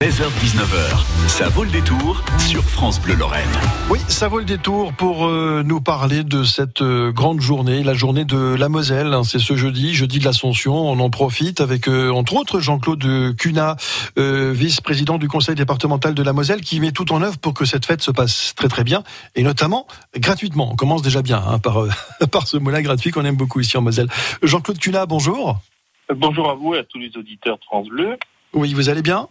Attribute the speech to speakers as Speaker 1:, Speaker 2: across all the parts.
Speaker 1: 16h-19h, ça vaut le détour sur France Bleu Lorraine.
Speaker 2: Oui, ça vaut le détour pour euh, nous parler de cette euh, grande journée, la journée de la Moselle. hein. C'est ce jeudi, jeudi de l'Ascension. On en profite avec, euh, entre autres, Jean-Claude Cunat, euh, vice-président du conseil départemental de la Moselle, qui met tout en œuvre pour que cette fête se passe très très bien, et notamment gratuitement. On commence déjà bien hein, par, euh, par ce mot-là gratuit qu'on aime beaucoup ici en Moselle. Jean-Claude Cunat, bonjour.
Speaker 3: Bonjour à vous et à tous les auditeurs de France Bleu.
Speaker 2: Oui, vous allez bien?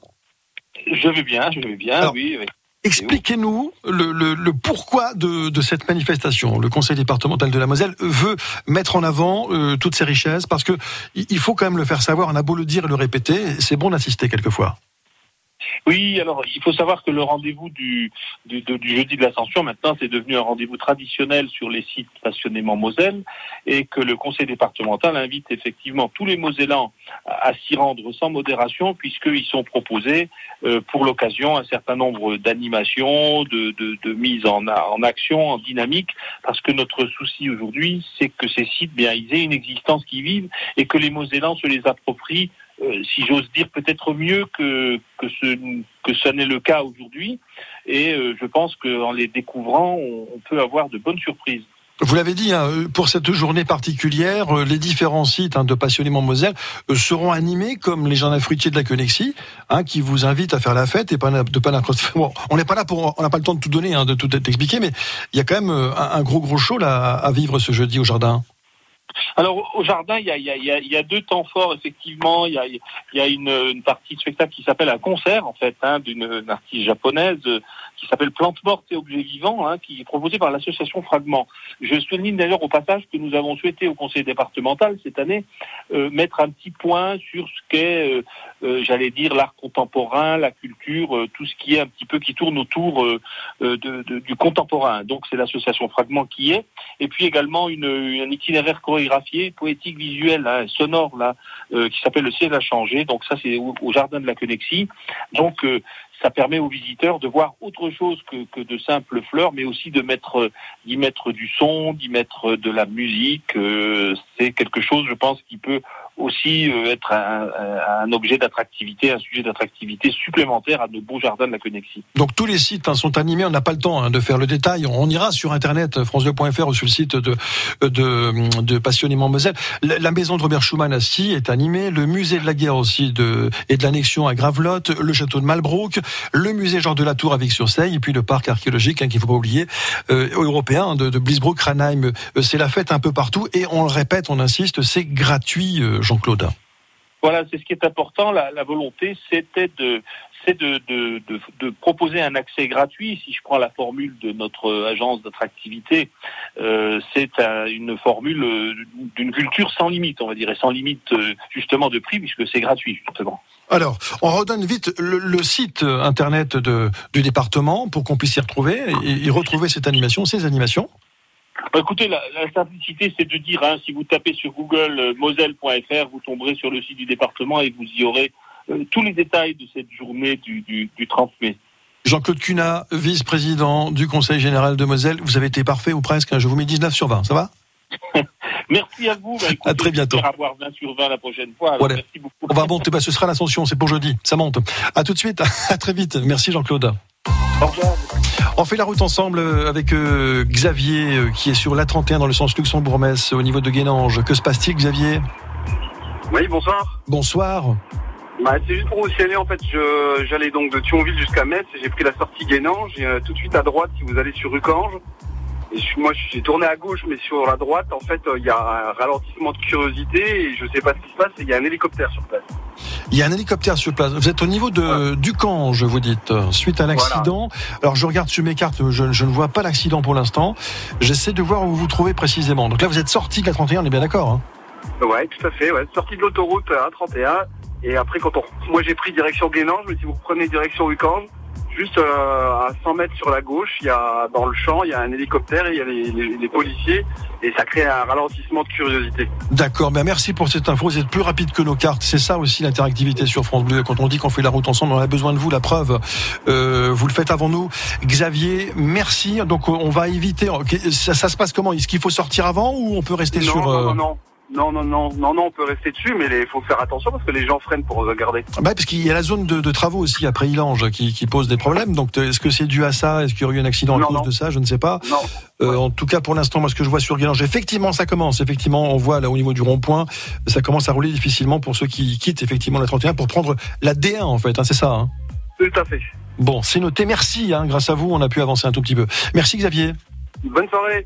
Speaker 3: Je vais bien, je vais bien,
Speaker 2: Alors,
Speaker 3: oui. oui.
Speaker 2: Expliquez-nous le, le- le pourquoi de, de cette manifestation. Le Conseil départemental de la Moselle veut mettre en avant euh, toutes ces richesses parce que il faut quand même le faire savoir. On a beau le dire et le répéter, c'est bon d'assister quelquefois.
Speaker 3: Oui, alors il faut savoir que le rendez-vous du, jeudi de l'Ascension, maintenant, c'est devenu un rendez-vous traditionnel sur les sites passionnément Moselle et que le conseil départemental invite effectivement tous les Mosellans à, s'y rendre sans modération puisqu'ils sont proposés euh, pour l'occasion un certain nombre d'animations, de, de, de mise en, en action, en dynamique, parce que notre souci aujourd'hui, c'est que ces sites, bien, ils aient une existence qui vive et que les Mosellans se les approprient euh, si j'ose dire, peut-être mieux que, que ce que ce n'est le cas aujourd'hui. Et euh, je pense qu'en les découvrant, on, peut avoir de bonnes surprises.
Speaker 2: Vous l'avez dit, hein, euh, pour cette journée particulière, euh, les différents sites hein, de passionnément Moselle seront animés comme les jardins fruitiers de la Connexie, hein, qui vous invitent à faire la fête et de pas. Bon, on n'est pas là pour, on n'a pas le temps de tout donner, de tout expliquer, mais il y a quand même un gros gros show là à vivre ce jeudi au jardin.
Speaker 3: Alors au jardin, il y a, deux temps forts effectivement. Il y a, une, partie de spectacle qui s'appelle un concert en fait hein, d'une artiste japonaise euh, qui s'appelle Plantes mortes et objets vivants, hein, qui est proposée par l'association Fragment. Je souligne d'ailleurs au passage que nous avons souhaité au conseil départemental cette année euh, mettre un petit point sur ce qu'est, euh, j'allais dire, l'art contemporain, la culture, tout ce qui est un petit peu qui tourne autour du contemporain. Donc c'est l'association Fragment qui est et puis également un itinéraire poétique, visuel, hein, sonore là, euh, qui s'appelle le ciel a changé. Donc ça c'est au, au jardin de la Connexie. Donc euh, ça permet aux visiteurs de voir autre chose que, que de simples fleurs, mais aussi de mettre d'y mettre du son, d'y mettre de la musique. Euh, c'est quelque chose, je pense, qui peut aussi euh, être un, objet d'attractivité, un sujet d'attractivité supplémentaire à nos beaux jardins de la Connexie.
Speaker 2: Donc tous les sites hein, sont animés, on n'a pas le temps hein, de faire le détail. On ira sur internet france2.fr ou sur le site de, de, de Passionnément. La, maison de Robert Schumann à Scie est animée, le musée de la guerre aussi de, et de l'annexion à Gravelotte, le château de Malbrook, le musée Georges de la Tour avec sur Seille, et puis le parc archéologique hein, qu'il faut pas oublier, euh, européen de, de Blisbrook, Ranheim. Euh, C'est la fête un peu partout et on le répète, on insiste, c'est gratuit, euh, Jean-Claude.
Speaker 3: Voilà, c'est ce qui est important. La, la volonté, c'était de, c'est de, de, de, de proposer un accès gratuit. Si je prends la formule de notre agence d'attractivité, euh, c'est un- une formule euh, d'une culture sans limite, on va dire, et sans limite euh, justement de prix, puisque c'est gratuit justement.
Speaker 2: Alors, on redonne vite le, le site internet de, du département pour qu'on puisse y retrouver et, et retrouver cette animation, ces animations.
Speaker 3: Bah, écoutez, la, la simplicité, c'est de dire, hein, si vous tapez sur Google euh, moselle.fr, vous tomberez sur le site du département et vous y aurez euh, tous les détails de cette journée du, du, du 30 mai.
Speaker 2: Jean-Claude Cunat, vice-président du Conseil général de Moselle. Vous avez été parfait ou presque. hein, Je vous mets 19 sur 20. Ça va?
Speaker 3: Merci à vous. Bah, écoutez,
Speaker 2: À très bientôt.
Speaker 3: avoir 20 sur 20 la prochaine fois. Alors,
Speaker 2: Voilà.
Speaker 3: Merci beaucoup.
Speaker 2: On va monter. Bah, ce sera l'ascension. C'est pour jeudi. Ça monte. À tout de suite. À très vite. Merci Jean-Claude.
Speaker 3: Au revoir.
Speaker 2: On fait la route ensemble euh, avec euh, Xavier euh, qui est sur l'A31 dans le sens Luxembourg-Metz au niveau de Guénange. Que se passe-t-il Xavier?
Speaker 4: Oui, bonsoir.
Speaker 2: Bonsoir.
Speaker 4: Bah, c'est juste pour vous signaler, en fait, j'allais donc de Thionville jusqu'à Metz et j'ai pris la sortie Guénange et euh, tout de suite à droite, si vous allez sur Rucange. Et je suis- moi, j'ai tourné à gauche, mais sur la droite, en fait, euh, il y a un ralentissement de curiosité et je sais pas ce qui se passe et il y a un hélicoptère sur place.
Speaker 2: Il y a un hélicoptère sur place. Vous êtes au niveau de du Cange, vous dites, suite à l'accident. Alors je regarde sur mes cartes, je, je ne vois pas l'accident pour l'instant. J'essaie de voir où vous vous trouvez précisément. Donc là, vous êtes sorti de la 31, on est bien d'accord. Hein?
Speaker 4: Ouais, tout à fait, ouais. Sortie de l'autoroute euh, A31 et après, quand on, moi j'ai pris direction Guénange, mais si vous prenez direction Rucange, juste euh, à 100 mètres sur la gauche, il y a dans le champ, il y a un hélicoptère et il y a les, les- les policiers et ça crée un ralentissement de curiosité.
Speaker 2: D'accord, ben merci pour cette info. Vous êtes plus rapide que nos cartes. C'est ça aussi l'interactivité sur France Bleu. Quand on dit qu'on fait la route ensemble, on a besoin de vous. La preuve, euh, vous le faites avant nous. Xavier, merci. Donc on va éviter. Ça, ça se passe comment? Est-ce qu'il faut sortir avant ou on peut rester
Speaker 4: non,
Speaker 2: sur
Speaker 4: non,
Speaker 2: euh,
Speaker 4: non, non. Non, non, non, non, non, on peut rester dessus, mais il faut faire attention parce que les gens freinent pour regarder.
Speaker 2: Bah, parce qu'il y a la zone de, de travaux aussi après Ilange qui, qui pose des problèmes. Donc est-ce que c'est dû à ça? Est-ce qu'il y aurait eu un accident à cause
Speaker 4: non.
Speaker 2: de ça? Je ne sais pas.
Speaker 4: Non.
Speaker 2: Euh,
Speaker 4: Ouais.
Speaker 2: En tout cas, pour l'instant, moi, ce que je vois sur Ilange, effectivement, ça commence. Effectivement, on voit là au niveau du rond-point, ça commence à rouler difficilement pour ceux qui quittent effectivement la 31 pour prendre la D1 en fait. hein, c'est ça. hein?
Speaker 4: Tout à fait.
Speaker 2: Bon, c'est noté. Merci. hein, grâce à vous, on a pu avancer un tout petit peu. Merci Xavier.
Speaker 4: Bonne soirée.